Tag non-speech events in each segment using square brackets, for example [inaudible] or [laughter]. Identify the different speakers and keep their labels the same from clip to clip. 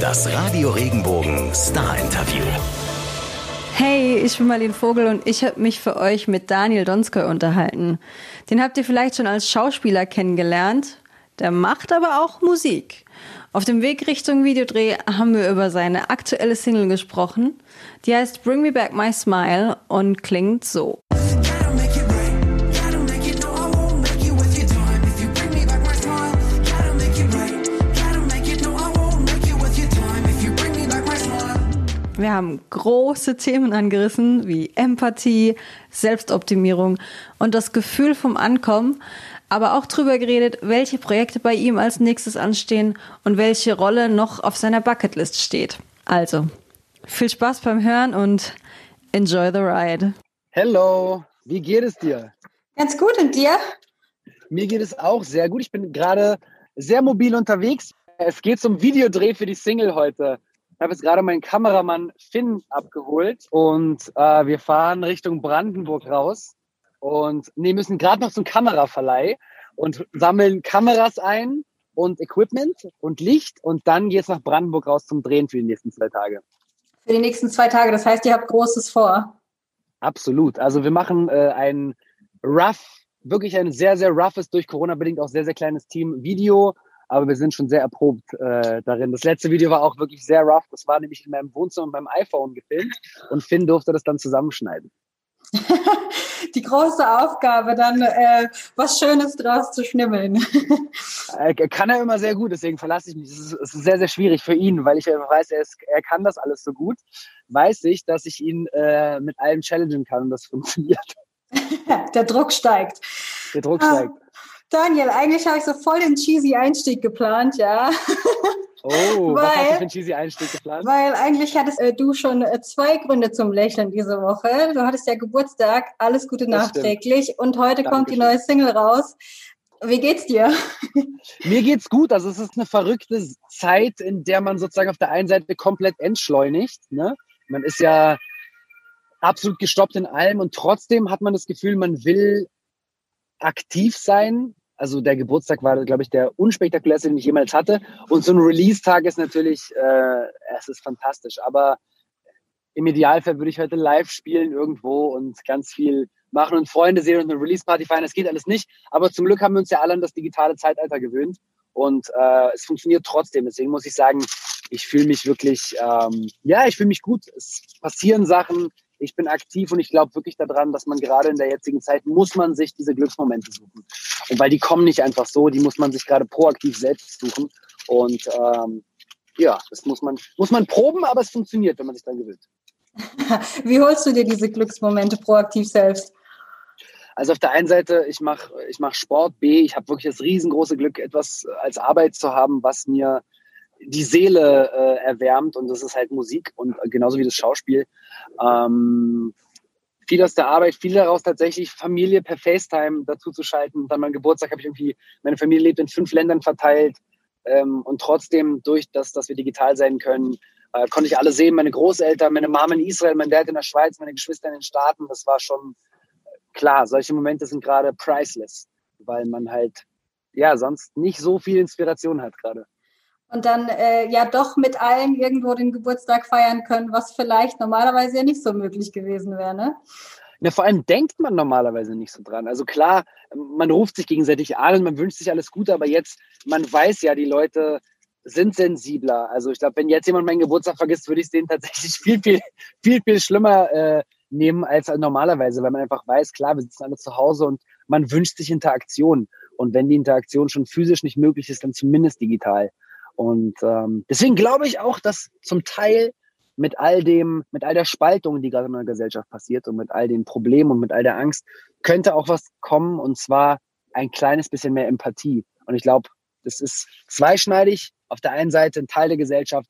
Speaker 1: Das Radio Regenbogen Star Interview.
Speaker 2: Hey, ich bin Marlene Vogel und ich habe mich für euch mit Daniel Donskoy unterhalten. Den habt ihr vielleicht schon als Schauspieler kennengelernt. Der macht aber auch Musik. Auf dem Weg Richtung Videodreh haben wir über seine aktuelle Single gesprochen. Die heißt Bring Me Back My Smile und klingt so. Wir haben große Themen angerissen wie Empathie, Selbstoptimierung und das Gefühl vom Ankommen, aber auch darüber geredet, welche Projekte bei ihm als nächstes anstehen und welche Rolle noch auf seiner Bucketlist steht. Also, viel Spaß beim Hören und enjoy the ride.
Speaker 3: Hello, wie geht es dir?
Speaker 2: Ganz gut und dir?
Speaker 3: Mir geht es auch sehr gut. Ich bin gerade sehr mobil unterwegs. Es geht zum Videodreh für die Single heute. Ich habe jetzt gerade meinen Kameramann Finn abgeholt und äh, wir fahren Richtung Brandenburg raus und nee, müssen gerade noch zum Kameraverleih und sammeln Kameras ein und Equipment und Licht und dann geht es nach Brandenburg raus zum Drehen für die nächsten zwei Tage.
Speaker 2: Für die nächsten zwei Tage, das heißt, ihr habt Großes vor.
Speaker 3: Absolut. Also wir machen äh, ein rough, wirklich ein sehr, sehr roughes, durch Corona bedingt auch sehr, sehr kleines Team Video aber wir sind schon sehr erprobt äh, darin. Das letzte Video war auch wirklich sehr rough. Das war nämlich in meinem Wohnzimmer mit meinem iPhone gefilmt und Finn durfte das dann zusammenschneiden. [laughs]
Speaker 2: Die große Aufgabe, dann äh, was Schönes draus zu schnimmeln. [laughs]
Speaker 3: äh, kann er immer sehr gut, deswegen verlasse ich mich. Es ist, es ist, sehr, sehr schwierig für ihn, weil ich weiß, er, ist, er kann das alles so gut. Weiß ich, dass ich ihn äh, mit allem challengen kann und das [laughs] funktioniert.
Speaker 2: Der Druck steigt.
Speaker 3: Der Druck ah. steigt.
Speaker 2: Daniel, eigentlich habe ich so voll den cheesy Einstieg geplant, ja.
Speaker 3: Oh, weil, was hast du für einen cheesy Einstieg geplant?
Speaker 2: Weil eigentlich hattest äh, du schon äh, zwei Gründe zum Lächeln diese Woche. Du hattest ja Geburtstag, alles Gute das nachträglich stimmt. und heute Dankeschön. kommt die neue Single raus. Wie geht's dir? [laughs]
Speaker 3: Mir geht's gut. Also es ist eine verrückte Zeit, in der man sozusagen auf der einen Seite komplett entschleunigt. Ne? Man ist ja absolut gestoppt in allem und trotzdem hat man das Gefühl, man will aktiv sein, also der Geburtstag war, glaube ich, der unspektakulärste, den ich jemals hatte. Und so ein Release-Tag ist natürlich, äh, es ist fantastisch. Aber im Idealfall würde ich heute live spielen irgendwo und ganz viel machen und Freunde sehen und eine Release-Party feiern. Das geht alles nicht. Aber zum Glück haben wir uns ja alle an das digitale Zeitalter gewöhnt. Und äh, es funktioniert trotzdem. Deswegen muss ich sagen, ich fühle mich wirklich, ähm, ja, ich fühle mich gut. Es passieren Sachen ich bin aktiv und ich glaube wirklich daran, dass man gerade in der jetzigen Zeit muss man sich diese Glücksmomente suchen. Und weil die kommen nicht einfach so, die muss man sich gerade proaktiv selbst suchen. Und ähm, ja, das muss man, muss man proben, aber es funktioniert, wenn man sich dann gewöhnt. [laughs]
Speaker 2: Wie holst du dir diese Glücksmomente proaktiv selbst?
Speaker 3: Also auf der einen Seite, ich mache ich mach Sport, B, ich habe wirklich das riesengroße Glück, etwas als Arbeit zu haben, was mir die Seele äh, erwärmt und das ist halt Musik und genauso wie das Schauspiel. Ähm, viel aus der Arbeit, viel daraus tatsächlich Familie per FaceTime dazu zu schalten. Dann mein Geburtstag habe ich irgendwie, meine Familie lebt in fünf Ländern verteilt ähm, und trotzdem durch das, dass wir digital sein können, äh, konnte ich alle sehen. Meine Großeltern, meine Mama in Israel, mein Dad in der Schweiz, meine Geschwister in den Staaten. Das war schon klar. Solche Momente sind gerade priceless, weil man halt ja sonst nicht so viel Inspiration hat gerade
Speaker 2: und dann äh, ja doch mit allen irgendwo den Geburtstag feiern können, was vielleicht normalerweise ja nicht so möglich gewesen wäre, ne?
Speaker 3: Ja, vor allem denkt man normalerweise nicht so dran. Also klar, man ruft sich gegenseitig an und man wünscht sich alles Gute, aber jetzt, man weiß ja, die Leute sind sensibler. Also ich glaube, wenn jetzt jemand meinen Geburtstag vergisst, würde ich es denen tatsächlich [laughs] viel, viel, viel, viel schlimmer äh, nehmen als normalerweise, weil man einfach weiß, klar, wir sitzen alle zu Hause und man wünscht sich Interaktion. Und wenn die Interaktion schon physisch nicht möglich ist, dann zumindest digital. Und ähm, deswegen glaube ich auch, dass zum Teil mit all dem, mit all der Spaltung, die gerade in der Gesellschaft passiert und mit all den Problemen und mit all der Angst, könnte auch was kommen und zwar ein kleines bisschen mehr Empathie. Und ich glaube, das ist zweischneidig. Auf der einen Seite ein Teil der Gesellschaft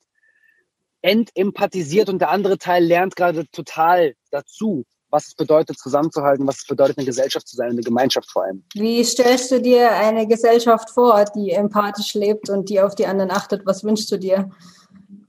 Speaker 3: entempathisiert und der andere Teil lernt gerade total dazu was es bedeutet, zusammenzuhalten, was es bedeutet, eine Gesellschaft zu sein, eine Gemeinschaft vor allem.
Speaker 2: Wie stellst du dir eine Gesellschaft vor, die empathisch lebt und die auf die anderen achtet? Was wünschst du dir?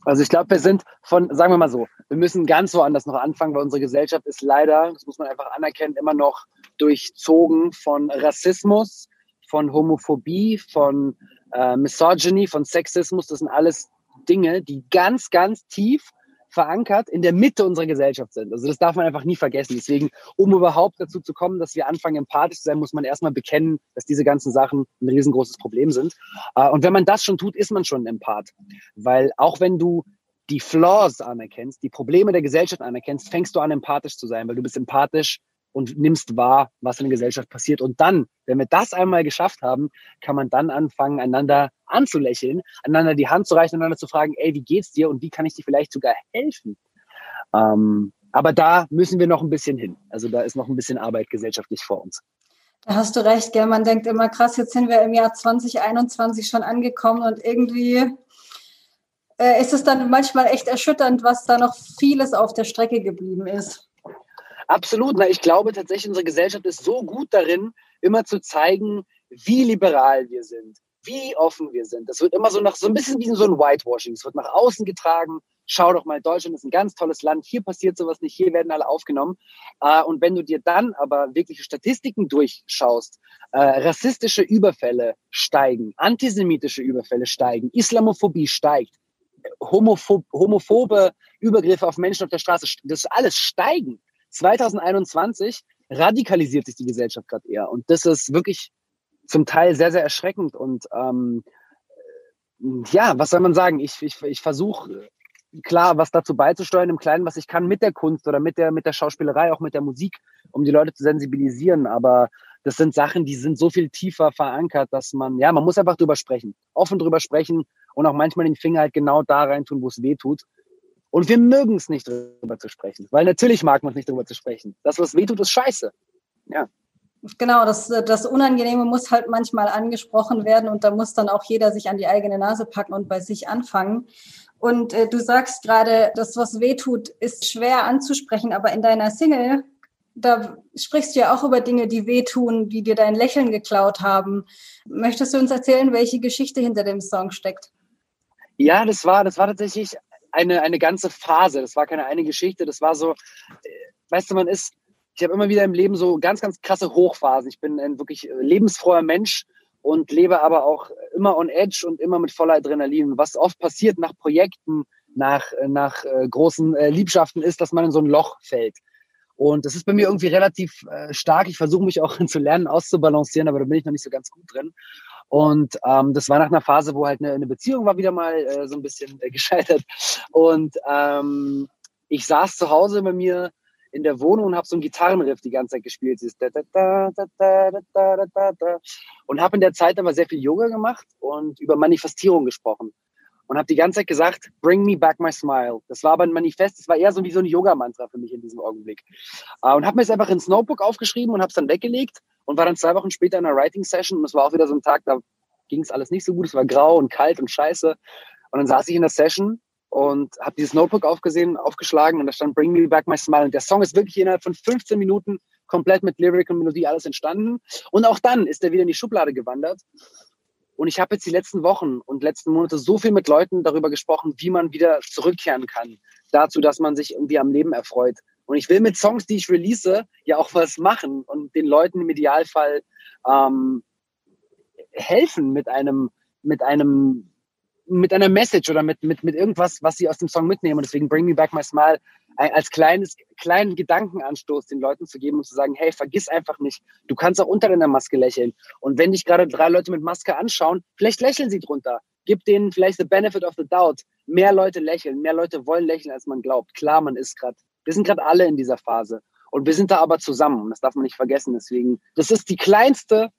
Speaker 3: Also ich glaube, wir sind von, sagen wir mal so, wir müssen ganz woanders noch anfangen, weil unsere Gesellschaft ist leider, das muss man einfach anerkennen, immer noch durchzogen von Rassismus, von Homophobie, von äh, Misogyny, von Sexismus. Das sind alles Dinge, die ganz, ganz tief verankert in der Mitte unserer Gesellschaft sind. Also das darf man einfach nie vergessen. Deswegen, um überhaupt dazu zu kommen, dass wir anfangen, empathisch zu sein, muss man erstmal bekennen, dass diese ganzen Sachen ein riesengroßes Problem sind. Äh, und wenn man das schon tut, ist man schon ein Empath. Weil auch wenn du die Flaws anerkennst, die Probleme der Gesellschaft anerkennst, fängst du an, empathisch zu sein, weil du bist empathisch und nimmst wahr, was in der Gesellschaft passiert. Und dann, wenn wir das einmal geschafft haben, kann man dann anfangen, einander anzulächeln, einander die Hand zu reichen, einander zu fragen, ey, wie geht's dir und wie kann ich dir vielleicht sogar helfen? Ähm, aber da müssen wir noch ein bisschen hin. Also da ist noch ein bisschen Arbeit gesellschaftlich vor uns.
Speaker 4: Da hast du recht, gell? Man denkt immer, krass, jetzt sind wir im Jahr 2021 schon angekommen und irgendwie äh, ist es dann manchmal echt erschütternd, was da noch vieles auf der Strecke geblieben ist.
Speaker 3: Absolut. Na, ich glaube tatsächlich, unsere Gesellschaft ist so gut darin, immer zu zeigen, wie liberal wir sind, wie offen wir sind. Das wird immer so nach so ein bisschen wie so ein Whitewashing. Es wird nach außen getragen. Schau doch mal, Deutschland ist ein ganz tolles Land. Hier passiert sowas nicht. Hier werden alle aufgenommen. Äh, und wenn du dir dann aber wirkliche Statistiken durchschaust, äh, rassistische Überfälle steigen, antisemitische Überfälle steigen, Islamophobie steigt, homophob, homophobe Übergriffe auf Menschen auf der Straße, das alles steigen. 2021 radikalisiert sich die Gesellschaft gerade eher. Und das ist wirklich zum Teil sehr, sehr erschreckend. Und ähm, ja, was soll man sagen? Ich, ich, ich versuche klar, was dazu beizusteuern im Kleinen, was ich kann mit der Kunst oder mit der, mit der Schauspielerei, auch mit der Musik, um die Leute zu sensibilisieren. Aber das sind Sachen, die sind so viel tiefer verankert, dass man, ja, man muss einfach drüber sprechen, offen drüber sprechen und auch manchmal den Finger halt genau da rein tun, wo es weh tut. Und wir mögen es nicht, darüber zu sprechen. Weil natürlich mag man es nicht, darüber zu sprechen. Das, was weh tut, ist scheiße. Ja.
Speaker 4: Genau, das, das Unangenehme muss halt manchmal angesprochen werden und da muss dann auch jeder sich an die eigene Nase packen und bei sich anfangen. Und äh, du sagst gerade, das, was weh tut, ist schwer anzusprechen, aber in deiner Single, da sprichst du ja auch über Dinge, die wehtun, die dir dein Lächeln geklaut haben. Möchtest du uns erzählen, welche Geschichte hinter dem Song steckt?
Speaker 3: Ja, das war, das war tatsächlich eine, eine ganze Phase. Das war keine eine Geschichte. Das war so, äh, weißt du, man ist, ich habe immer wieder im Leben so ganz, ganz krasse Hochphasen. Ich bin ein wirklich lebensfroher Mensch und lebe aber auch immer on edge und immer mit voller Adrenalin. Was oft passiert nach Projekten, nach, nach äh, großen äh, Liebschaften ist, dass man in so ein Loch fällt. Und das ist bei mir irgendwie relativ äh, stark. Ich versuche mich auch [laughs] zu lernen, auszubalancieren, aber da bin ich noch nicht so ganz gut drin. Und ähm, das war nach einer Phase, wo halt eine, eine Beziehung war wieder mal äh, so ein bisschen äh, gescheitert. Und ähm, ich saß zu Hause bei mir in der Wohnung und habe so einen Gitarrenriff die ganze Zeit gespielt. Und habe in der Zeit aber sehr viel Yoga gemacht und über Manifestierung gesprochen. Und habe die ganze Zeit gesagt, bring me back my smile. Das war aber ein Manifest, das war eher so wie so ein Yoga-Mantra für mich in diesem Augenblick. Äh, und habe mir es einfach ins Notebook aufgeschrieben und habe es dann weggelegt und war dann zwei Wochen später in einer Writing-Session und es war auch wieder so ein Tag, da ging es alles nicht so gut, es war grau und kalt und scheiße. Und dann saß ich in der Session und habe dieses Notebook aufgesehen, aufgeschlagen und da stand Bring Me Back My Smile. Und der Song ist wirklich innerhalb von 15 Minuten komplett mit Lyric und Melodie alles entstanden. Und auch dann ist er wieder in die Schublade gewandert. Und ich habe jetzt die letzten Wochen und letzten Monate so viel mit Leuten darüber gesprochen, wie man wieder zurückkehren kann. Dazu, dass man sich irgendwie am Leben erfreut. Und ich will mit Songs, die ich release, ja auch was machen und den Leuten im Idealfall ähm, helfen mit einem, mit einem, mit einer Message oder mit, mit, mit irgendwas, was sie aus dem Song mitnehmen. Und deswegen Bring Me Back My Smile als kleines, kleinen Gedankenanstoß den Leuten zu geben und zu sagen, hey, vergiss einfach nicht, du kannst auch unter deiner Maske lächeln. Und wenn dich gerade drei Leute mit Maske anschauen, vielleicht lächeln sie drunter. Gib denen vielleicht the benefit of the doubt. Mehr Leute lächeln, mehr Leute wollen lächeln, als man glaubt. Klar, man ist gerade wir sind gerade alle in dieser Phase. Und wir sind da aber zusammen. Das darf man nicht vergessen. Deswegen, das ist die kleinste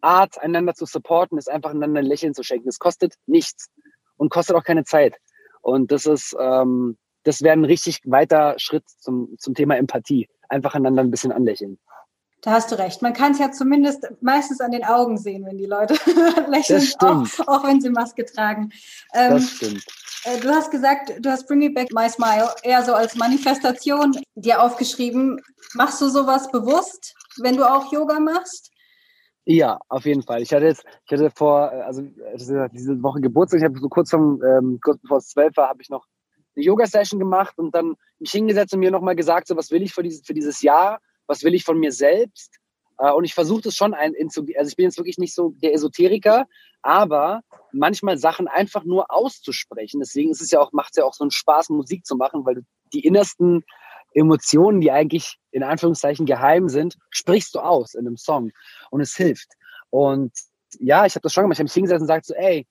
Speaker 3: Art, einander zu supporten, ist einfach einander ein Lächeln zu schenken. Es kostet nichts und kostet auch keine Zeit. Und das ist, ähm, das wäre ein richtig weiter Schritt zum, zum Thema Empathie. Einfach einander ein bisschen anlächeln.
Speaker 4: Da hast du recht. Man kann es ja zumindest meistens an den Augen sehen, wenn die Leute [laughs] lächeln, auch, auch, wenn sie Maske tragen.
Speaker 3: Ähm, das stimmt.
Speaker 4: Äh, du hast gesagt, du hast Bring Me Back My Smile eher so als Manifestation dir aufgeschrieben. Machst du sowas bewusst, wenn du auch Yoga machst?
Speaker 3: Ja, auf jeden Fall. Ich hatte jetzt, ich hatte vor, äh, also diese Woche Geburtstag, ich habe so kurz vom, ähm, kurz bevor es zwölf war, habe ich noch eine Yoga-Session gemacht und dann mich hingesetzt und mir nochmal gesagt, so was will ich für dieses, für dieses Jahr was will ich von mir selbst, Äh, und ich versuche das schon ein, also ich bin jetzt wirklich nicht so der Esoteriker, aber manchmal Sachen einfach nur auszusprechen. Deswegen ist es ja auch, macht es ja auch so einen Spaß, Musik zu machen, weil du die innersten Emotionen, die eigentlich in Anführungszeichen geheim sind, sprichst du aus in einem Song. Und es hilft. Und ja, ich habe das schon gemacht. Ich habe mich hingesetzt und gesagt so, ey,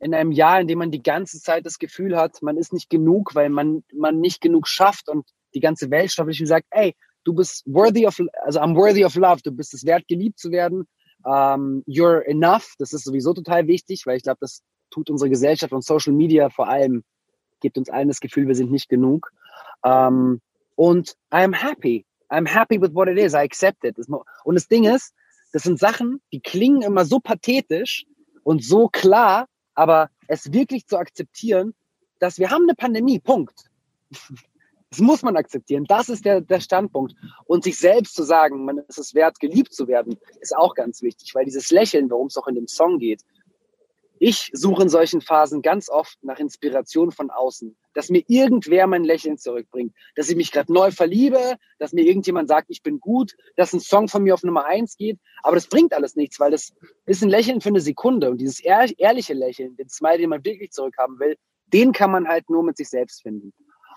Speaker 3: in einem Jahr, in dem man die ganze Zeit das Gefühl hat, man ist nicht genug, weil man, man nicht genug schafft und die ganze Welt schafft, ich gesagt, ey, du bist worthy of, also I'm worthy of love, du bist es wert, geliebt zu werden. Um, ähm, you're enough, das ist sowieso total wichtig, weil ich glaube, das tut unsere Gesellschaft und Social Media vor allem, gibt uns allen das Gefühl, wir sind nicht genug. Um, ähm, und I'm happy. I'm happy with what it is. I accept it. Und das Ding ist, das sind Sachen, die klingen immer so pathetisch und so klar, aber es wirklich zu akzeptieren, dass wir haben eine Pandemie, Punkt. [laughs] Das muss man akzeptieren. Das ist der, der Standpunkt. Und sich selbst zu sagen, man ist es wert, geliebt zu werden, ist auch ganz wichtig, weil dieses Lächeln, worum es auch in dem Song geht, ich suche in solchen Phasen ganz oft nach Inspiration von außen, dass mir irgendwer mein Lächeln zurückbringt, dass ich mich gerade neu verliebe, dass mir irgendjemand sagt, ich bin gut, dass ein Song von mir auf Nummer eins geht. Aber das bringt alles nichts, weil das ist ein Lächeln für eine Sekunde und dieses ehrliche Lächeln, den Smile, den man wirklich zurückhaben will, den kann man halt nur mit sich selbst finden.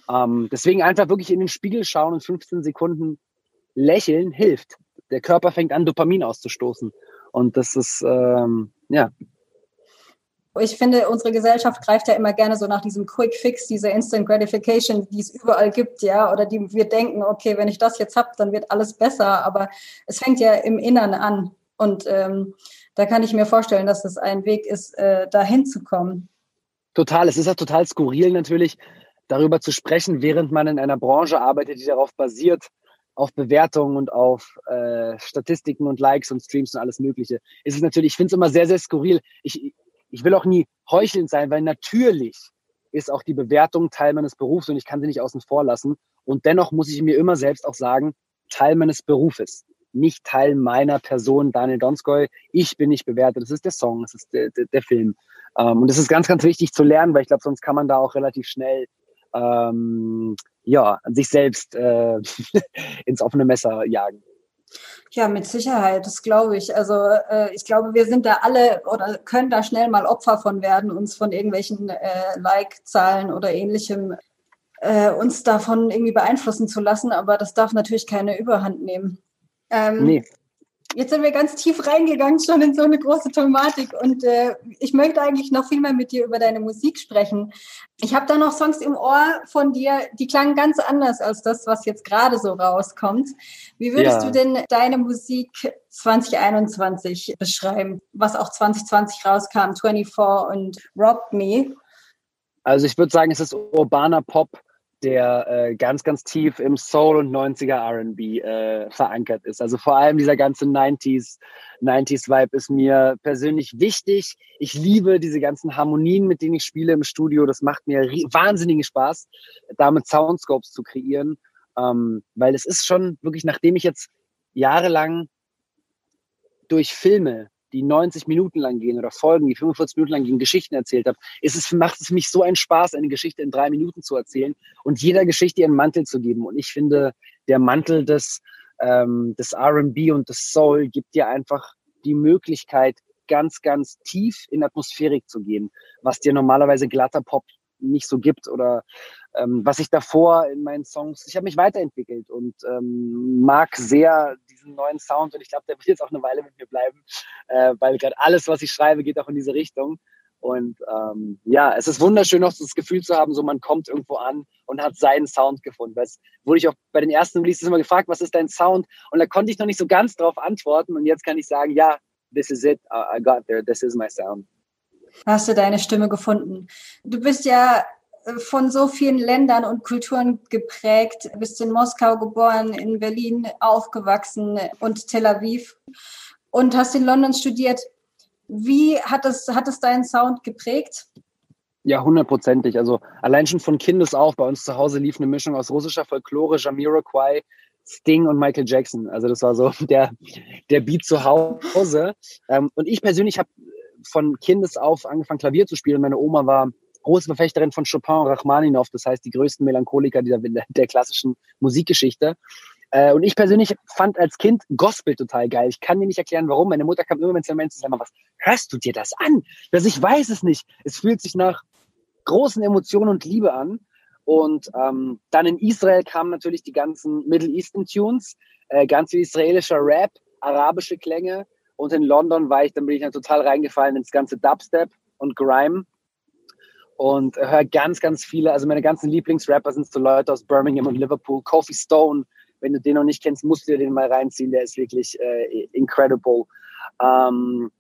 Speaker 3: Ähm, deswegen einfach wirklich in den Spiegel schauen und 15 Sekunden lächeln hilft. Der Körper fängt an, Dopamin auszustoßen. Und das ist, ähm, ja,
Speaker 2: ich finde, unsere Gesellschaft greift ja immer gerne so nach diesem Quick Fix, dieser Instant Gratification, die es überall gibt, ja, oder die wir denken, okay, wenn ich das jetzt habe, dann wird alles besser. Aber es fängt ja im Innern an. Und ähm, da kann ich mir vorstellen, dass es ein Weg ist, äh, dahin zu kommen.
Speaker 3: Total. Es ist ja total skurril natürlich, darüber zu sprechen, während man in einer Branche arbeitet, die darauf basiert, auf Bewertungen und auf äh, Statistiken und Likes und Streams und alles Mögliche. Es ist natürlich, ich finde es immer sehr, sehr skurril. Ich, ich will auch nie heuchelnd sein, weil natürlich ist auch die Bewertung Teil meines Berufs und ich kann sie nicht außen vor lassen. Und dennoch muss ich mir immer selbst auch sagen, Teil meines Berufes, nicht Teil meiner Person, Daniel Donskoy. Ich bin nicht bewertet. Das ist der Song, das ist der, der, der Film. Ähm, und das ist ganz, ganz wichtig zu lernen, weil ich glaube, sonst kann man da auch relativ schnell ähm, ja, sich selbst äh, [laughs] ins offene Messer jagen.
Speaker 2: Ja, mit Sicherheit, das glaube ich. Also äh, ich glaube, wir sind da alle oder können da schnell mal Opfer von werden, uns von irgendwelchen äh, Like-Zahlen oder ähnlichem äh, uns davon irgendwie beeinflussen zu lassen. Aber das darf natürlich keine Überhand nehmen. Ähm, nee. Jetzt sind wir ganz tief reingegangen schon in so eine große Thematik und äh, ich möchte eigentlich noch viel mehr mit dir über deine Musik sprechen. Ich habe da noch Songs im Ohr von dir, die klangen ganz anders als das, was jetzt gerade so rauskommt. Wie würdest ja. du denn deine Musik 2021 beschreiben, was auch 2020 rauskam, 24 und Robbed Me?
Speaker 3: Also ich würde sagen, es ist urbaner Pop der äh, ganz, ganz tief im Soul und 90er RB äh, verankert ist. Also vor allem dieser ganze 90s, 90s Vibe ist mir persönlich wichtig. Ich liebe diese ganzen Harmonien, mit denen ich spiele im Studio. Das macht mir wahnsinnigen Spaß, damit Soundscopes zu kreieren. Ähm, weil es ist schon wirklich, nachdem ich jetzt jahrelang durch Filme die 90 Minuten lang gehen oder Folgen, die 45 Minuten lang gehen, Geschichten erzählt habe, ist es, macht es für mich so einen Spaß, eine Geschichte in drei Minuten zu erzählen und jeder Geschichte ihren Mantel zu geben. Und ich finde, der Mantel des, ähm, des R&B und des Soul gibt dir einfach die Möglichkeit, ganz, ganz tief in Atmosphärik zu gehen, was dir normalerweise glatter Pop nicht so gibt oder ähm, was ich davor in meinen Songs, ich habe mich weiterentwickelt und ähm, mag sehr diesen neuen Sound und ich glaube, der wird jetzt auch eine Weile mit mir bleiben, äh, weil gerade alles, was ich schreibe, geht auch in diese Richtung. Und ähm, ja, es ist wunderschön, auch das Gefühl zu haben, so man kommt irgendwo an und hat seinen Sound gefunden. Weil es wurde ich auch bei den ersten Releases immer gefragt, was ist dein Sound? Und da konnte ich noch nicht so ganz drauf antworten. Und jetzt kann ich sagen, ja, this is it, I got there, this is my sound.
Speaker 2: Hast du deine Stimme gefunden? Du bist ja von so vielen Ländern und Kulturen geprägt. Du bist in Moskau geboren, in Berlin aufgewachsen und Tel Aviv und hast in London studiert. Wie hat es, hat es deinen Sound geprägt?
Speaker 3: Ja, hundertprozentig. Also allein schon von Kindes auf. Bei uns zu Hause lief eine Mischung aus russischer Folklore, Jamiroquai, Sting und Michael Jackson. Also das war so [laughs] der, der Beat zu Hause. Ähm, und ich persönlich habe von Kindes auf angefangen, Klavier zu spielen. Meine Oma war große Verfechterin von Chopin und Rachmaninoff, das heißt die größten Melancholiker dieser, [laughs] der klassischen Musikgeschichte. Äh, und ich persönlich fand als Kind Gospel total geil. Ich kann dir nicht erklären, warum. Meine Mutter kam immer mit zu Menschen und was hörst du dir das an? Also ich weiß es nicht. Es fühlt sich nach großen Emotionen und Liebe an. Und ähm, dann in Israel kamen natürlich die ganzen Middle Eastern Tunes, äh, ganz viel israelischer Rap, arabische Klänge. Und in London war ich, dann bin ich dann total reingefallen ins ganze Dubstep und Grime. Und höre ganz, ganz viele, also meine ganzen Lieblingsrapper sind so Leute aus Birmingham und Liverpool. Kofi Stone, wenn du den noch nicht kennst, musst du dir den mal reinziehen. Der ist wirklich äh, incredible. Ähm,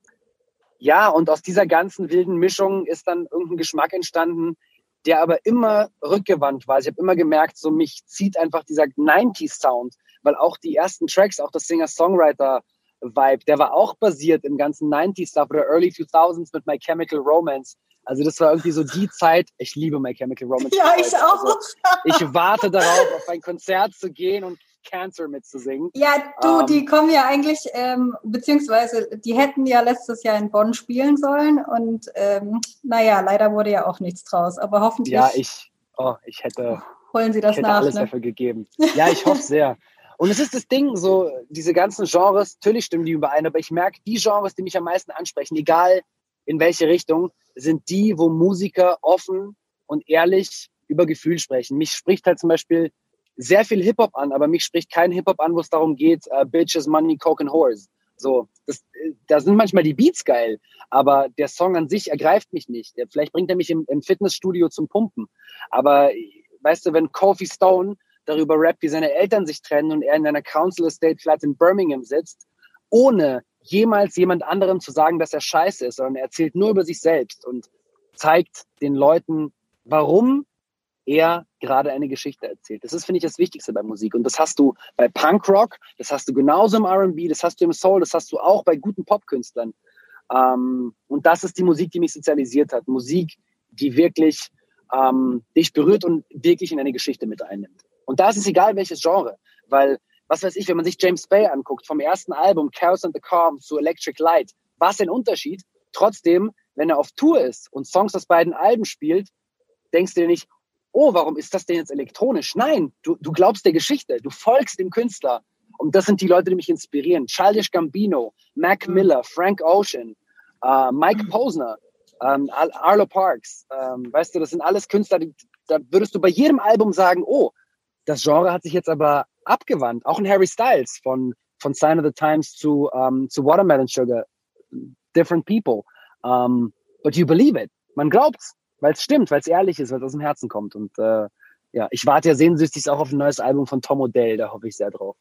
Speaker 3: ja, und aus dieser ganzen wilden Mischung ist dann irgendein Geschmack entstanden, der aber immer rückgewandt war. Ich habe immer gemerkt, so mich zieht einfach dieser 90s-Sound, weil auch die ersten Tracks, auch das Singer-Songwriter-Vibe, der war auch basiert im ganzen 90s-Stuff oder Early 2000s mit My Chemical Romance. Also das war irgendwie so die Zeit, ich liebe My Chemical Romance.
Speaker 2: Ja, ich auch. Also
Speaker 3: ich warte darauf, auf ein Konzert zu gehen und Cancer mitzusingen.
Speaker 2: Ja, du, ähm, die kommen ja eigentlich, ähm, beziehungsweise die hätten ja letztes Jahr in Bonn spielen sollen und ähm, naja, leider wurde ja auch nichts draus. Aber hoffentlich.
Speaker 3: Ja, ich, oh, ich hätte,
Speaker 2: holen Sie das
Speaker 3: ich hätte
Speaker 2: nach,
Speaker 3: alles
Speaker 2: ne?
Speaker 3: dafür gegeben. Ja, ich hoffe sehr. Und es ist das Ding, so diese ganzen Genres, natürlich stimmen die überein, aber ich merke, die Genres, die mich am meisten ansprechen, egal in welche Richtung, sind die, wo Musiker offen und ehrlich über Gefühl sprechen. Mich spricht halt zum Beispiel sehr viel Hip-Hop an, aber mich spricht kein Hip-Hop an, wo es darum geht, uh, Bitches, Money, Coke and Whores. So, das, da sind manchmal die Beats geil, aber der Song an sich ergreift mich nicht. Vielleicht bringt er mich im, im Fitnessstudio zum Pumpen. Aber weißt du, wenn Kofi Stone darüber rappt, wie seine Eltern sich trennen und er in einer Council Estate Flat in Birmingham sitzt, ohne jemals jemand anderem zu sagen, dass er scheiße ist, sondern er erzählt nur über sich selbst und zeigt den Leuten, warum er gerade eine Geschichte erzählt. Das ist, finde ich, das Wichtigste bei Musik. Und das hast du bei Punkrock, das hast du genauso im RB, das hast du im Soul, das hast du auch bei guten Popkünstlern. Ähm, und das ist die Musik, die mich sozialisiert hat. Musik, die wirklich ähm, dich berührt und wirklich in eine Geschichte mit einnimmt. Und da ist es egal, welches Genre. Weil, was weiß ich, wenn man sich James Bay anguckt, vom ersten Album Chaos and the Calm zu Electric Light, was ein Unterschied. Trotzdem, wenn er auf Tour ist und Songs aus beiden Alben spielt, denkst du dir nicht, oh, warum ist das denn jetzt elektronisch? Nein, du, du glaubst der Geschichte, du folgst dem Künstler. Und das sind die Leute, die mich inspirieren. Childish Gambino, Mac mhm. Miller, Frank Ocean, äh, Mike Posner, ähm, Arlo Parks. Ähm, weißt du, das sind alles Künstler, die, da würdest du bei jedem Album sagen, oh, das Genre hat sich jetzt aber abgewandt. Auch ein Harry Styles von, von Sign of the Times zu, um, ähm, zu Watermelon Sugar. Different people. Um, but you believe it. Man glaubt's weil es stimmt, weil es ehrlich ist, weil es aus dem Herzen kommt. Und äh, ja, ich warte ja sehnsüchtig auch auf ein neues Album von Tom Odell, da hoffe ich sehr drauf.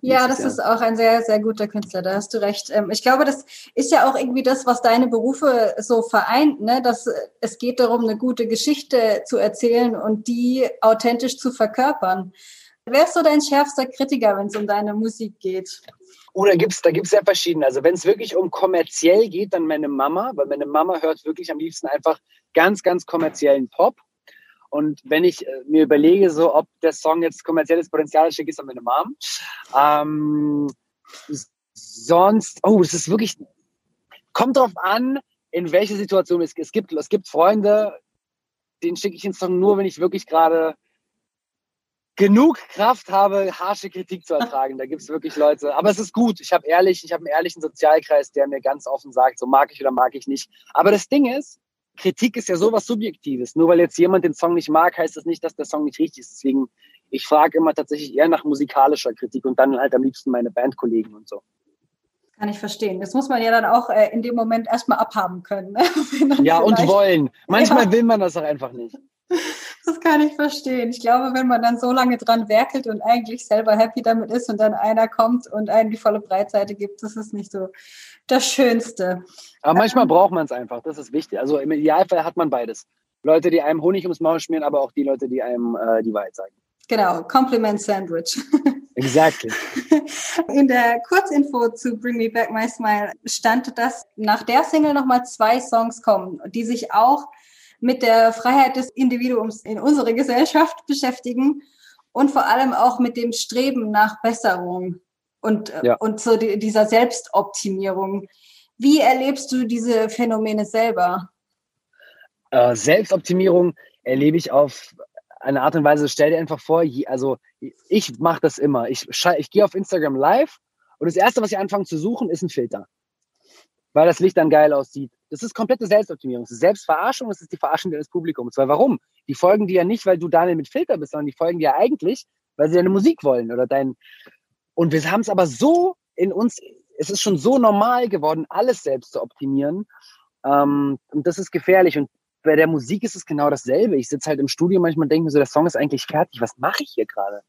Speaker 2: Ja, das ist auch ein sehr, sehr guter Künstler, da hast du recht. Ähm, ich glaube, das ist ja auch irgendwie das, was deine Berufe so vereint, ne? dass es geht darum, eine gute Geschichte zu erzählen und die authentisch zu verkörpern. Wer ist so dein schärfster Kritiker, wenn es um deine Musik geht?
Speaker 3: Oder gibt's, da gibt's sehr verschiedene. Also wenn es wirklich um kommerziell geht, dann meine Mama, weil meine Mama hört wirklich am liebsten einfach ganz, ganz kommerziellen Pop. Und wenn ich äh, mir überlege, so ob der Song jetzt kommerzielles Potenzial hat, schicke ich es an meine Mom. Ähm, sonst, oh, es ist wirklich, kommt drauf an, in welche Situation es, es gibt. Es gibt Freunde, denen schicke ich den Song nur, wenn ich wirklich gerade genug Kraft habe, harsche Kritik zu ertragen. Da gibt es wirklich Leute. Aber es ist gut. Ich habe ehrlich, ich habe einen ehrlichen Sozialkreis, der mir ganz offen sagt, so mag ich oder mag ich nicht. Aber das Ding ist, Kritik ist ja sowas Subjektives. Nur weil jetzt jemand den Song nicht mag, heißt das nicht, dass der Song nicht richtig ist. Deswegen, ich frage immer tatsächlich eher nach musikalischer Kritik und dann halt am liebsten meine Bandkollegen und so.
Speaker 2: Kann ich verstehen. Das muss man ja dann auch äh, in dem Moment erstmal abhaben können. Ne? [laughs]
Speaker 3: ja, und wollen. Manchmal ja. will man das auch einfach nicht.
Speaker 2: Das kann ich verstehen. Ich glaube, wenn man dann so lange dran werkelt und eigentlich selber happy damit ist und dann einer kommt und einen die volle Breitseite gibt, das ist nicht so das Schönste.
Speaker 3: Aber manchmal braucht man es einfach. Das ist wichtig. Also im Idealfall hat man beides. Leute, die einem Honig ums Maul schmieren, aber auch die Leute, die einem äh, die Wahrheit sagen.
Speaker 2: Genau, Compliment Sandwich. [laughs]
Speaker 3: Exactly.
Speaker 2: In der Kurzinfo zu Bring Me Back My Smile stand, dass nach der Single nochmal zwei Songs kommen, die sich auch mit der Freiheit des Individuums in unserer Gesellschaft beschäftigen und vor allem auch mit dem Streben nach Besserung und, äh, ja. und so die, dieser Selbstoptimierung. Wie erlebst du diese Phänomene selber?
Speaker 3: Äh, Selbstoptimierung erlebe ich auf eine Art und Weise, stell dir einfach vor, also ich mache das immer. Ich, ich gehe auf Instagram live und das Erste, was ich anfange zu suchen, ist ein Filter. Weil das Licht dann geil aussieht. Das ist komplette Selbstoptimierung. Das ist Selbstverarschung, das ist die Verarschung deines Publikums. Weil warum? Die folgen dir ja nicht, weil du Daniel mit Filter bist, sondern die folgen dir ja eigentlich, weil sie deine Musik wollen oder dein. Und wir haben es aber so in uns, es ist schon so normal geworden, alles selbst zu optimieren. Ähm, und das ist gefährlich. Und bei der Musik ist es genau dasselbe. Ich sitze halt im Studio manchmal und denke mir so, der Song ist eigentlich fertig. Was mache ich hier gerade?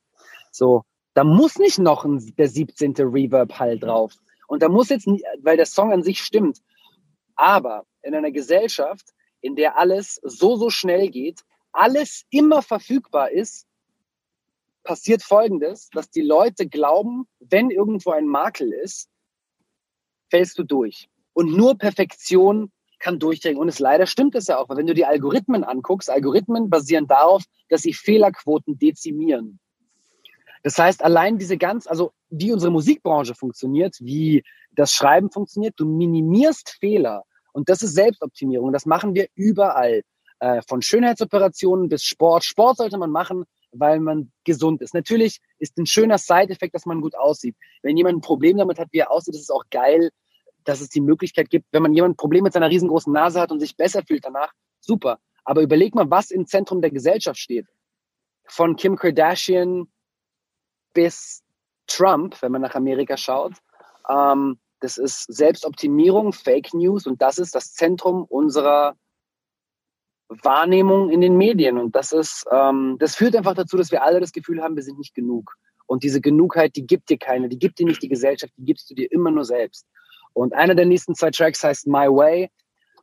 Speaker 3: So, da muss nicht noch ein, der 17. Reverb-Hall drauf. Und da muss jetzt, weil der Song an sich stimmt. Aber in einer Gesellschaft, in der alles so, so schnell geht, alles immer verfügbar ist, passiert Folgendes, dass die Leute glauben, wenn irgendwo ein Makel ist, fällst du durch. Und nur Perfektion kann durchdringen. Und es leider stimmt es ja auch, weil wenn du die Algorithmen anguckst, Algorithmen basieren darauf, dass sie Fehlerquoten dezimieren. Das heißt, allein diese ganz, also wie unsere Musikbranche funktioniert, wie das Schreiben funktioniert, du minimierst Fehler. Und das ist Selbstoptimierung. Das machen wir überall. Äh, von Schönheitsoperationen bis Sport. Sport sollte man machen, weil man gesund ist. Natürlich ist ein schöner Side-Effekt, dass man gut aussieht. Wenn jemand ein Problem damit hat, wie er aussieht, ist es auch geil, dass es die Möglichkeit gibt, wenn man jemand ein Problem mit seiner riesengroßen Nase hat und sich besser fühlt danach, super. Aber überleg mal, was im Zentrum der Gesellschaft steht. Von Kim Kardashian bis Trump, wenn man nach Amerika schaut. Ähm, das ist Selbstoptimierung, Fake News und das ist das Zentrum unserer Wahrnehmung in den Medien. Und das ist, ähm, das führt einfach dazu, dass wir alle das Gefühl haben, wir sind nicht genug. Und diese Genugheit, die gibt dir keine, die gibt dir nicht die Gesellschaft, die gibst du dir immer nur selbst. Und einer der nächsten zwei Tracks heißt My Way.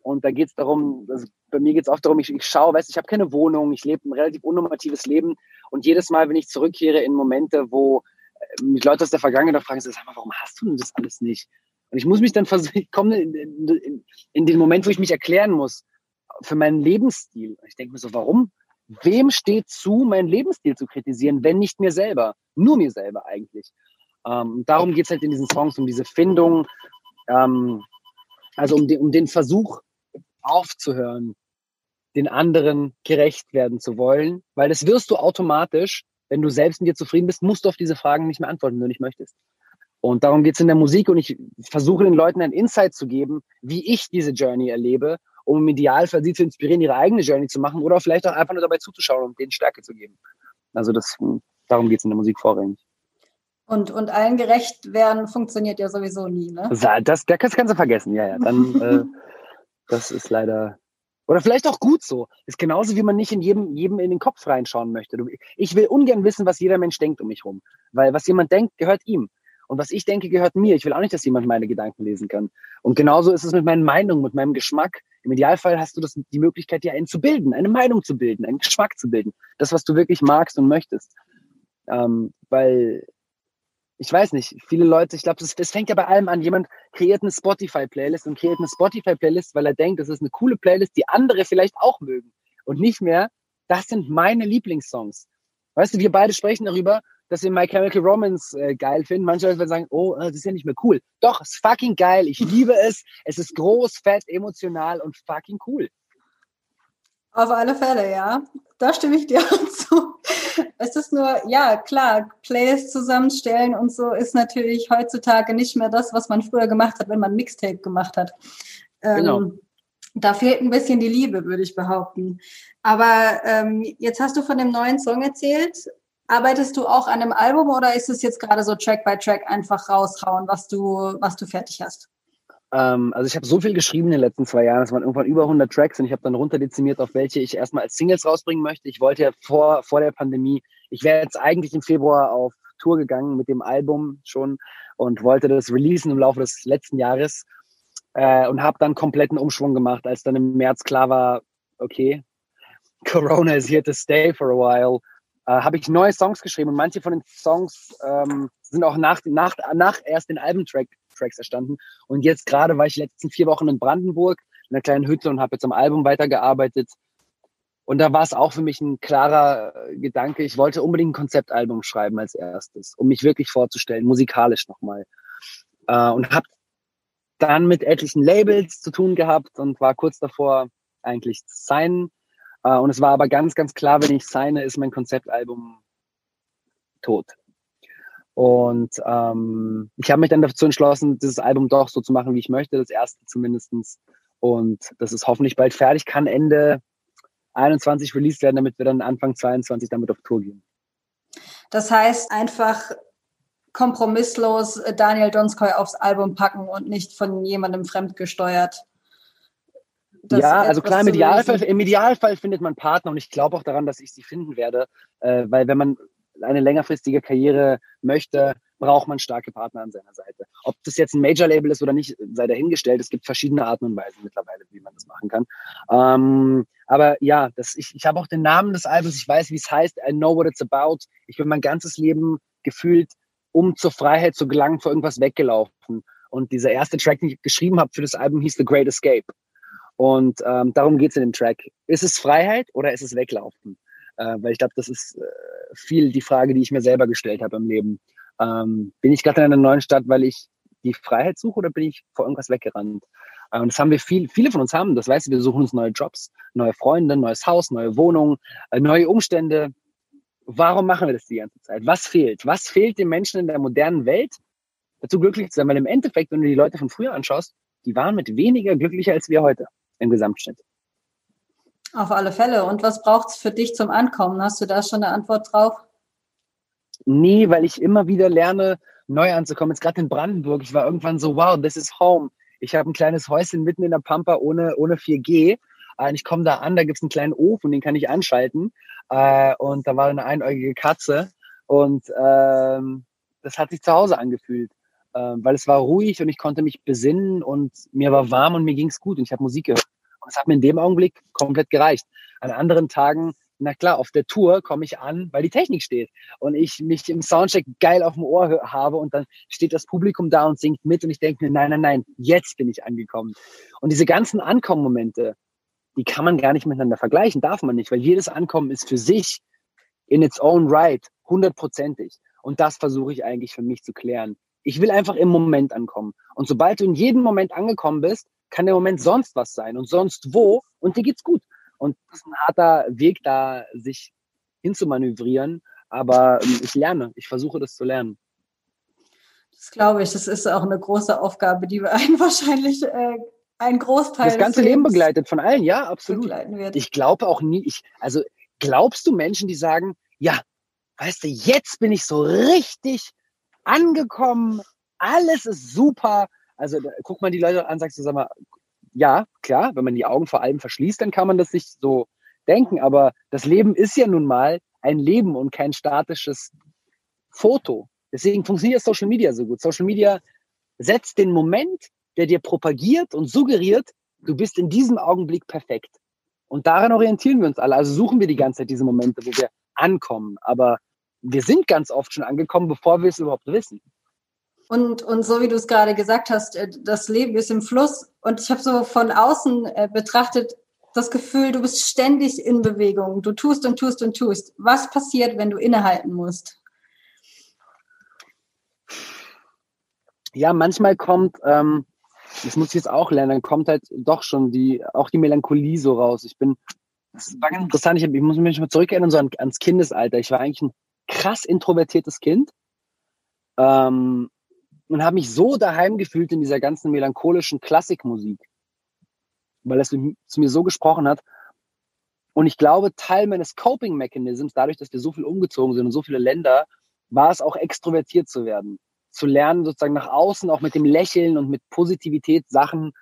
Speaker 3: Und da geht es darum, also bei mir geht es auch darum, ich, ich schaue, weißt ich habe keine Wohnung, ich lebe ein relativ unnormatives Leben. Und jedes Mal, wenn ich zurückkehre in Momente, wo äh, mich Leute aus der Vergangenheit fragen, sag mal, warum hast du denn das alles nicht? Und ich muss mich dann versuchen, [laughs] ich komme in, in, in, den Moment, wo ich mich erklären muss für meinen Lebensstil. Ich denke mir so, warum? Wem steht zu, meinen Lebensstil zu kritisieren, wenn nicht mir selber? Nur mir selber eigentlich. Ähm, darum geht es halt in diesen Songs, um diese Findung, ähm, also um, den, um den Versuch aufzuhören, den anderen gerecht werden zu wollen, weil das wirst du automatisch, wenn du selbst mit dir zufrieden bist, musst du auf diese Fragen nicht mehr antworten, wenn du nicht möchtest. Und darum geht's in der Musik und ich versuche den Leuten ein Insight zu geben, wie ich diese Journey erlebe, um im Idealfall sie zu inspirieren, ihre eigene Journey zu machen oder vielleicht auch einfach nur dabei zuzuschauen und denen Stärke zu geben. Also das, darum geht's in der Musik vorrangig.
Speaker 2: Und, und allen gerecht werden funktioniert ja sowieso nie, ne?
Speaker 3: Das, das kannst du vergessen, ja, ja. Dann, [laughs] äh, das ist leider, oder vielleicht auch gut so. Ist genauso, wie man nicht in jedem, jedem in den Kopf reinschauen möchte. Ich will ungern wissen, was jeder Mensch denkt um mich rum. Weil was jemand denkt, gehört ihm. Und was ich denke, gehört mir. Ich will auch nicht, dass jemand meine Gedanken lesen kann. Und genauso ist es mit meinen Meinungen, mit meinem Geschmack. Im Idealfall hast du das, die Möglichkeit, dir einen zu bilden, eine Meinung zu bilden, einen Geschmack zu bilden. Das, was du wirklich magst und möchtest. Ähm, weil ich weiß nicht, viele Leute, ich glaube, das fängt ja bei allem an. Jemand kreiert eine Spotify-Playlist und kreiert eine Spotify-Playlist, weil er denkt, das ist eine coole Playlist, die andere vielleicht auch mögen. Und nicht mehr, das sind meine Lieblingssongs. Weißt du, wir beide sprechen darüber, dass wir My Chemical Romance äh, geil finden. Manche Leute sagen, oh, äh, das ist ja nicht mehr cool. Doch, es ist fucking geil. Ich liebe es. Es ist groß, fett, emotional und fucking cool.
Speaker 2: Auf alle Fälle, ja. Da stimme ich dir [laughs] zu. Es ist nur, ja, klar, Playlists zusammenstellen und so ist natürlich heutzutage nicht mehr das, was man früher gemacht hat, wenn man Mixtape gemacht hat. Ähm, genau. Da fehlt ein bisschen die Liebe, würde ich behaupten. Aber ähm, jetzt hast du von dem neuen Song erzählt. Arbeitest du auch an einem Album oder ist es jetzt gerade so Track by Track einfach raushauen, was du, was du fertig hast?
Speaker 3: Ähm, also ich habe so viel geschrieben in den letzten zwei Jahren, es waren irgendwann über 100 Tracks und ich habe dann runterdezimiert, auf welche ich erstmal als Singles rausbringen möchte. Ich wollte ja vor, vor der Pandemie, ich wäre jetzt eigentlich im Februar auf Tour gegangen mit dem Album schon und wollte das releasen im Laufe des letzten Jahres äh, und habe dann kompletten Umschwung gemacht, als dann im März klar war, okay, [laughs] Corona is here to stay for a while, äh, habe ich neue Songs geschrieben und manche von den Songs ähm, sind auch nach, nach, nach erst den Albumtrack Tracks erstanden. Und jetzt gerade war ich die letzten vier Wochen in Brandenburg in einer kleinen Hütte und habe jetzt am Album weitergearbeitet. Und da war es auch für mich ein klarer äh, Gedanke. Ich wollte unbedingt ein Konzeptalbum schreiben als erstes, um mich wirklich vorzustellen, musikalisch nochmal. Äh, und habe dann mit etlichen Labels zu tun gehabt und war kurz davor, eigentlich zu signen. Äh, und es war aber ganz, ganz klar, wenn ich signe, ist mein Konzeptalbum tot. Und ähm, ich habe mich dann dazu entschlossen, dieses Album doch so zu machen, wie ich möchte, das erste zumindestens. Und das ist hoffentlich bald fertig, kann Ende 21 released werden, damit wir dann Anfang 22 damit auf Tour gehen.
Speaker 2: Das heißt einfach kompromisslos Daniel Donskoy aufs Album packen und nicht von jemandem fremdgesteuert.
Speaker 3: Ja, also klar, im Idealfall, im Idealfall findet man Partner und ich glaube auch daran, dass ich sie finden werde, äh, weil wenn man eine längerfristige Karriere möchte, braucht man starke Partner an seiner Seite. Ob das jetzt ein Major-Label ist oder nicht, sei dahingestellt. Es gibt verschiedene Arten und Weisen mittlerweile, wie man das machen kann. Ähm, aber ja, das, ich, ich habe auch den Namen des Albums, ich weiß, wie es heißt, I know what it's about. Ich bin mein ganzes Leben gefühlt, um zur Freiheit zu gelangen, vor irgendwas weggelaufen. Und dieser erste Track, den ich geschrieben habe für das Album, hieß The Great Escape. Und ähm, darum geht's in dem Track. Ist es Freiheit oder ist es Weglaufen? Äh, weil ich glaube, das ist äh, viel die Frage, die ich mir selber gestellt habe im Leben. Ähm, bin ich gerade in einer neuen Stadt, weil ich die Freiheit suche oder bin ich vor irgendwas weggerannt? Und das haben wir viel, viele von uns haben, das weißt du, wir suchen uns neue Jobs, neue Freunde, neues Haus, neue Wohnung, äh, neue Umstände. Warum machen wir das die ganze Zeit? Was fehlt? Was fehlt den Menschen in der modernen Welt, dazu glücklich zu sein? Weil im Endeffekt, wenn du die Leute von früher anschaust, die waren mit weniger glücklicher als wir heute im Gesamtschnitt.
Speaker 2: Auf alle Fälle. Und was braucht es für dich zum Ankommen? Hast du da schon eine Antwort drauf?
Speaker 3: Nee, weil ich immer wieder lerne, neu anzukommen. Jetzt gerade in Brandenburg, ich war irgendwann so, wow, this is home. Ich habe ein kleines Häuschen mitten in der Pampa ohne, ohne 4G. Und ich komme da an, da gibt es einen kleinen Ofen, den kann ich anschalten. Äh, und da war eine einäugige Katze. Und ähm, das hat sich zu Hause angefühlt, äh, weil es war ruhig und ich konnte mich besinnen und mir war warm und mir ging es gut und ich habe Musik gehört. Und es hat mir in dem Augenblick komplett gereicht. An anderen Tagen na klar, auf der Tour komme ich an, weil die Technik steht und ich mich im Soundcheck geil auf dem Ohr habe und dann steht das Publikum da und singt mit und ich denke mir, nein, nein, nein, jetzt bin ich angekommen. Und diese ganzen Ankommenmomente, die kann man gar nicht miteinander vergleichen, darf man nicht, weil jedes Ankommen ist für sich in its own right, hundertprozentig. Und das versuche ich eigentlich für mich zu klären. Ich will einfach im Moment ankommen. Und sobald du in jedem Moment angekommen bist, kann der Moment sonst was sein und sonst wo und dir geht's gut. Und das ist ein harter Weg, da sich hinzumanövrieren. Aber ähm, ich lerne, ich versuche das zu lernen.
Speaker 2: Das glaube ich, das ist auch eine große Aufgabe, die wir [laughs] einen wahrscheinlich äh, ein Großteil
Speaker 3: das ganze Leben begleitet von allen, ja, absolut. Ich glaube auch nie, ich, also glaubst du Menschen, die sagen, ja, weißt du, jetzt bin ich so richtig angekommen, alles ist super. Also da, guck mal die Leute an, sagst du, sag mal, ja, klar, wenn man die Augen vor allem verschließt, dann kann man das sich so denken. Aber das Leben ist ja nun mal ein Leben und kein statisches Foto. Deswegen funktioniert Social Media so gut. Social Media setzt den Moment, der dir propagiert und suggeriert, du bist in diesem Augenblick perfekt. Und daran orientieren wir uns alle. Also suchen wir die ganze Zeit diese Momente, wo wir ankommen. Aber wir sind ganz oft schon angekommen, bevor wir es überhaupt wissen.
Speaker 2: Und, und so wie du es gerade gesagt hast, äh, das Leben ist im Fluss. Und ich habe so von außen äh, betrachtet das Gefühl, du bist ständig in Bewegung. Du tust und tust und tust. Was passiert, wenn du innehalten musst?
Speaker 3: Ja, manchmal kommt, ähm, das muss ich jetzt auch lernen, dann kommt halt doch schon die, auch die Melancholie so raus. Ich bin, das war ganz interessant, ich, hab, ich muss mich mal zurückerinnern, so an, ans Kindesalter. Ich war eigentlich ein krass introvertiertes Kind. Ähm, und habe mich so daheim gefühlt in dieser ganzen melancholischen Klassikmusik, weil es zu mir so gesprochen hat. Und ich glaube, Teil meines Coping Mechanisms, dadurch, dass wir so viel umgezogen sind und so viele Länder, war es auch extrovertiert zu werden. Zu lernen, sozusagen nach außen, auch mit dem Lächeln und mit Positivität Sachen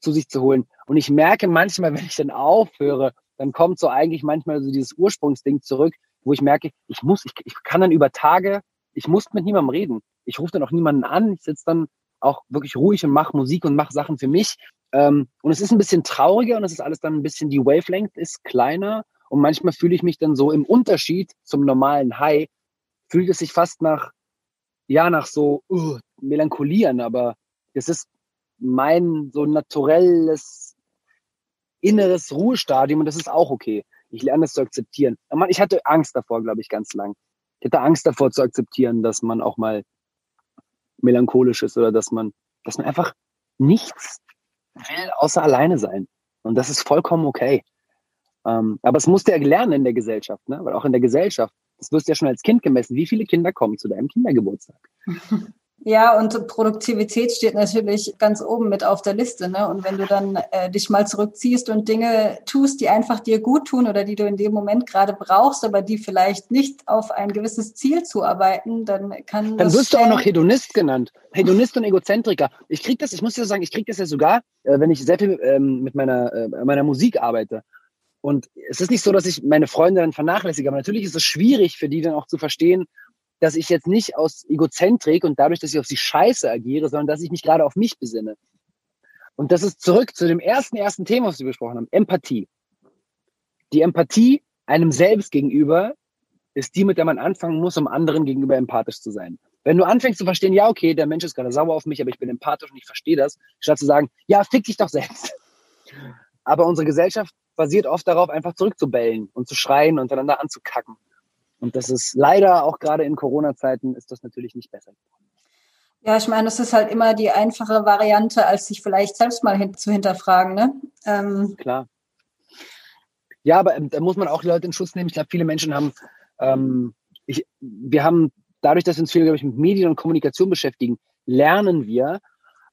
Speaker 3: zu sich zu holen. Und ich merke manchmal, [laughs] wenn ich dann aufhöre, dann kommt so eigentlich manchmal so dieses Ursprungsding zurück, wo ich merke, ich muss, ich, ich kann dann über Tage, ich muss mit niemandem reden ich rufe dann auch niemanden an, ich sitze dann auch wirklich ruhig und mache Musik und mache Sachen für mich. Ähm, und es ist ein bisschen trauriger und es ist alles dann ein bisschen, die Wavelength ist kleiner und manchmal fühle ich mich dann so im Unterschied zum normalen High, fühlt es sich fast nach, ja, nach so uh, Melancholie an, aber es ist mein so naturelles inneres Ruhestadium und das ist auch okay. Ich lerne das zu akzeptieren. Ich hatte Angst davor, glaube ich, ganz lang. Ich hatte Angst davor zu akzeptieren, dass man auch mal melancholisch ist oder dass man, dass man einfach nichts will, außer alleine sein. Und das ist vollkommen okay. Ähm, aber es musst du ja lernen in der Gesellschaft, ne? weil auch in der Gesellschaft, das wirst du ja schon als Kind gemessen. Wie viele Kinder kommen zu deinem Kindergeburtstag? [laughs]
Speaker 2: Ja, und Produktivität steht natürlich ganz oben mit auf der Liste. Ne? Und wenn du dann äh, dich mal zurückziehst und Dinge tust, die einfach dir gut tun oder die du in dem Moment gerade brauchst, aber die vielleicht nicht auf ein gewisses Ziel zuarbeiten, dann kann
Speaker 3: Dann wirst du auch noch Hedonist genannt. Hedonist und Egozentriker. Ich krieg das, ich muss dir sagen, ich krieg das ja sogar, äh, wenn ich sehr viel ähm, mit meiner, äh, meiner Musik arbeite. Und es ist nicht so, dass ich meine Freunde dann vernachlässige, aber natürlich ist es schwierig für die dann auch zu verstehen, dass ich jetzt nicht aus Egozentrik und dadurch, dass ich auf die Scheiße agiere, sondern dass ich mich gerade auf mich besinne. Und das ist zurück zu dem ersten, ersten Thema, was wir besprochen haben, Empathie. Die Empathie einem selbst gegenüber ist die, mit der man anfangen muss, um anderen gegenüber empathisch zu sein. Wenn du anfängst zu verstehen, ja, okay, der Mensch ist gerade sauer auf mich, aber ich bin empathisch und ich verstehe das, statt zu sagen, ja, fick dich doch selbst. Aber unsere Gesellschaft basiert oft darauf, einfach zurückzubellen und zu schreien und einander anzukacken. Und das ist leider auch gerade in Corona-Zeiten ist das natürlich nicht besser.
Speaker 2: Ja, ich meine, das ist halt immer die einfache Variante, als sich vielleicht selbst mal hin zu hinterfragen. Ne?
Speaker 3: Ähm Klar. Ja, aber ähm, da muss man auch die Leute in Schutz nehmen. Ich glaube, viele Menschen haben, ähm, ich, wir haben dadurch, dass wir uns viel, glaube ich, mit Medien und Kommunikation beschäftigen, lernen wir,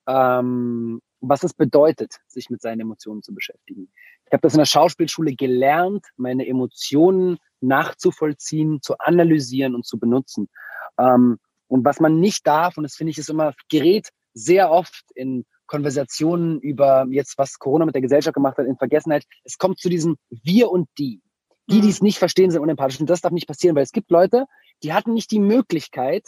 Speaker 3: ähm, was es bedeutet, sich mit seinen Emotionen zu beschäftigen. Ich habe das in der Schauspielschule gelernt, meine Emotionen nachzuvollziehen, zu analysieren und zu benutzen. Ähm, und was man nicht darf, und das finde ich ist immer, gerät sehr oft in Konversationen über jetzt, was Corona mit der Gesellschaft gemacht hat, in Vergessenheit. Es kommt zu diesem Wir und die. Die, die es mhm. nicht verstehen, sind unempathisch. Und das darf nicht passieren, weil es gibt Leute, die hatten nicht die Möglichkeit,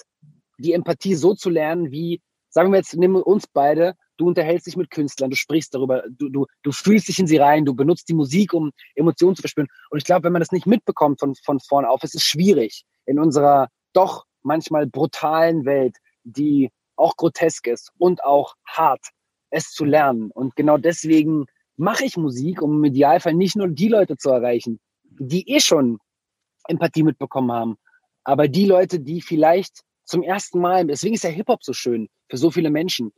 Speaker 3: die Empathie so zu lernen, wie, sagen wir jetzt, nehmen wir uns beide, du unterhältst dich mit Künstlern, du sprichst darüber, du, du, du fühlst dich in sie rein, du benutzt die Musik, um Emotionen zu verspüren. Und ich glaube, wenn man das nicht mitbekommt von, von vorne auf, ist es schwierig in unserer doch manchmal brutalen Welt, die auch grotesk ist und auch hart, es zu lernen. Und genau deswegen mache ich Musik, um im Idealfall nicht nur die Leute zu erreichen, die eh schon Empathie mitbekommen haben, aber die Leute, die vielleicht zum ersten Mal, deswegen ist ja Hip-Hop so schön für so viele Menschen,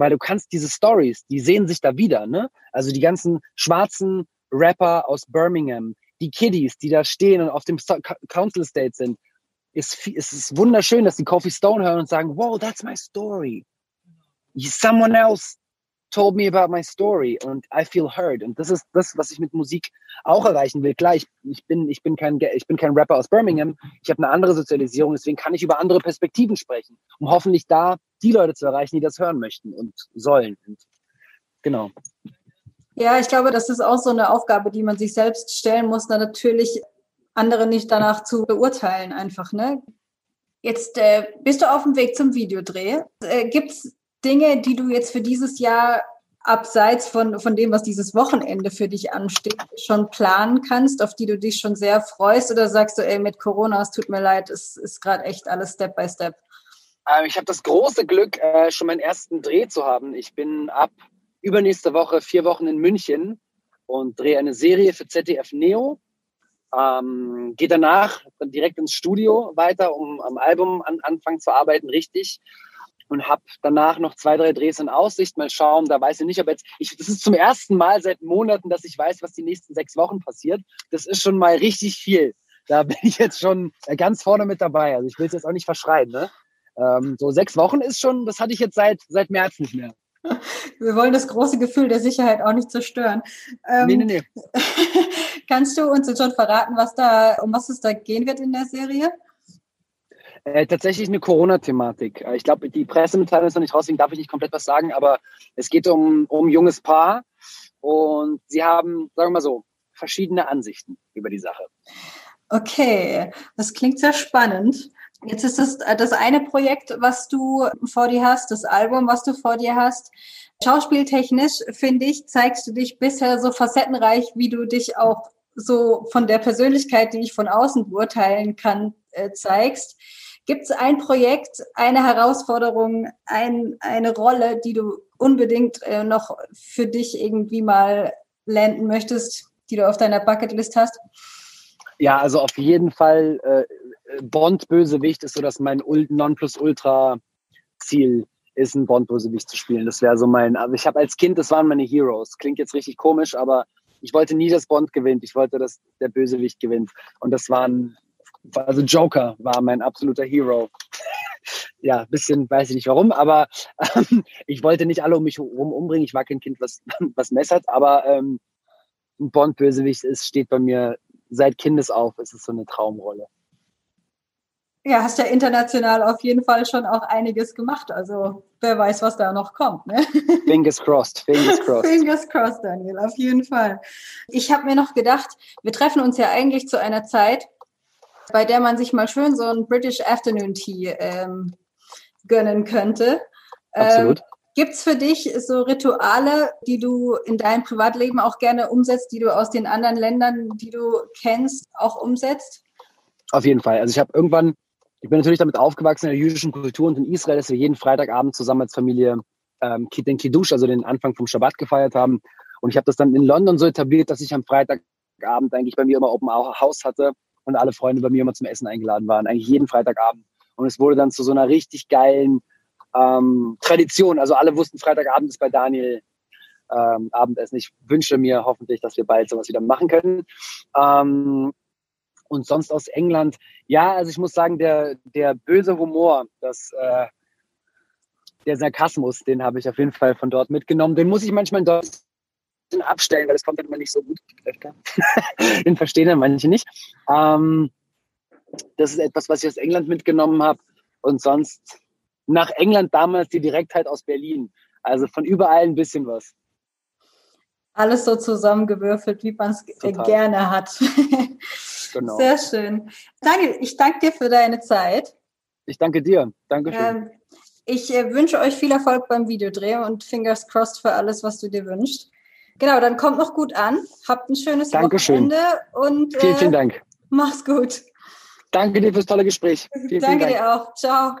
Speaker 3: weil du kannst diese Stories, die sehen sich da wieder, ne? Also die ganzen schwarzen Rapper aus Birmingham, die Kiddies, die da stehen und auf dem Council Estate sind, ist, ist es wunderschön, dass die Coffee Stone hören und sagen, wow, that's my story. Someone else told me about my story und I feel heard. Und das ist das, was ich mit Musik auch erreichen will. Klar, ich, ich, bin, ich, bin, kein, ich bin kein Rapper aus Birmingham. Ich habe eine andere Sozialisierung, deswegen kann ich über andere Perspektiven sprechen, um hoffentlich da die Leute zu erreichen, die das hören möchten und sollen. Und genau.
Speaker 2: Ja, ich glaube, das ist auch so eine Aufgabe, die man sich selbst stellen muss, dann natürlich andere nicht danach zu beurteilen, einfach, ne? Jetzt äh, bist du auf dem Weg zum Videodreh. Äh, Gibt es Dinge, die du jetzt für dieses Jahr abseits von, von dem, was dieses Wochenende für dich ansteht, schon planen kannst, auf die du dich schon sehr freust? Oder sagst du, ey, mit Corona, es tut mir leid, es ist gerade echt alles Step by Step?
Speaker 3: Ähm, ich habe das große Glück, äh, schon meinen ersten Dreh zu haben. Ich bin ab übernächste Woche vier Wochen in München und drehe eine Serie für ZDF Neo. Ähm, gehe danach direkt ins Studio weiter, um am Album an, anfangen zu arbeiten, richtig und habe danach noch zwei, drei Drehs in Aussicht. Mal schauen, da weiß ich nicht, ob jetzt, ich, das ist zum ersten Mal seit Monaten, dass ich weiß, was die nächsten sechs Wochen passiert. Das ist schon mal richtig viel. Da [laughs] bin ich jetzt schon ganz vorne mit dabei. Also ich will es jetzt auch nicht verschreien. Ne? Ähm, so sechs Wochen ist schon, das hatte ich jetzt seit, seit März nicht mehr. [laughs]
Speaker 2: Wir wollen das große Gefühl der Sicherheit auch nicht zerstören. Ähm, nee, nee, nee. [laughs] kannst du uns jetzt schon verraten, was da, um was es da gehen wird in der Serie?
Speaker 3: Äh, tatsächlich eine Corona-Thematik. Äh, ich glaube, die Pressemitteilung ist noch nicht raus, deswegen darf ich nicht komplett was sagen, aber es geht um, um ein junges Paar und sie haben, sagen wir mal so, verschiedene Ansichten über die Sache.
Speaker 2: Okay, das klingt sehr spannend. Jetzt ist das äh, das eine Projekt, was du vor dir hast, das Album, was du vor dir hast. Schauspieltechnisch, finde ich, zeigst du dich bisher so facettenreich, wie du dich auch so von der Persönlichkeit, die ich von außen beurteilen kann, äh, zeigst. Gibt es ein Projekt, eine Herausforderung, ein, eine Rolle, die du unbedingt äh, noch für dich irgendwie mal landen möchtest, die du auf deiner Bucketlist hast?
Speaker 3: Ja, also auf jeden Fall äh, Bond-Bösewicht ist so, dass mein Nonplusultra-Ziel ist, ein Bond-Bösewicht zu spielen. Das wäre so mein, also ich habe als Kind, das waren meine Heroes. Klingt jetzt richtig komisch, aber ich wollte nie, dass Bond gewinnt. Ich wollte, dass der Bösewicht gewinnt. Und das waren, also Joker war mein absoluter Hero. [laughs] ja, bisschen weiß ich nicht warum, aber ähm, ich wollte nicht alle um mich herum umbringen. Ich war kein Kind, was, [laughs] was messert, aber ähm, ein Bond-Bösewicht ist, steht bei mir seit Kindes auf. Es ist so eine Traumrolle.
Speaker 2: Ja, hast ja international auf jeden Fall schon auch einiges gemacht. Also wer weiß, was da noch kommt. Ne? [laughs]
Speaker 3: Fingers crossed, fingers crossed.
Speaker 2: fingers crossed, Daniel, auf jeden Fall. Ich habe mir noch gedacht, wir treffen uns ja eigentlich zu einer Zeit, bei der man sich mal schön so ein British Afternoon Tea ähm, gönnen könnte.
Speaker 3: Absolut. Ähm,
Speaker 2: Gibt es für dich so Rituale, die du in deinem Privatleben auch gerne umsetzt, die du aus den anderen Ländern, die du kennst, auch umsetzt?
Speaker 3: Auf jeden Fall. Also ich habe irgendwann ich bin natürlich damit aufgewachsen in der jüdischen Kultur und in Israel, dass wir jeden Freitagabend zusammen als Familie ähm, den Kiddush, also den Anfang vom Shabbat gefeiert haben. Und ich habe das dann in London so etabliert, dass ich am Freitagabend eigentlich bei mir immer Open House hatte und alle Freunde bei mir immer zum Essen eingeladen waren, eigentlich jeden Freitagabend. Und es wurde dann zu so einer richtig geilen ähm, Tradition. Also alle wussten, Freitagabend ist bei Daniel ähm, Abendessen. Ich wünsche mir hoffentlich, dass wir bald sowas wieder machen können. Ähm, und sonst aus England. Ja, also ich muss sagen, der, der böse Humor, das, äh, der Sarkasmus, den habe ich auf jeden Fall von dort mitgenommen. Den muss ich manchmal in Deutschland abstellen, weil das kommt dann immer nicht so gut. [laughs] den verstehen dann manche nicht. Ähm, das ist etwas, was ich aus England mitgenommen habe. Und sonst nach England damals die Direktheit aus Berlin. Also von überall ein bisschen was.
Speaker 2: Alles so zusammengewürfelt, wie man es gerne hat. [laughs] Genau. Sehr schön. Daniel, ich danke dir für deine Zeit.
Speaker 3: Ich danke dir. Dankeschön. Ähm,
Speaker 2: ich äh, wünsche euch viel Erfolg beim Videodreh und fingers crossed für alles, was du dir wünschst. Genau, dann kommt noch gut an. Habt ein schönes
Speaker 3: Dankeschön.
Speaker 2: Wochenende und
Speaker 3: äh, vielen, vielen Dank.
Speaker 2: Mach's gut.
Speaker 3: Danke dir fürs tolle Gespräch.
Speaker 2: Vielen, Danke vielen dir auch. Ciao.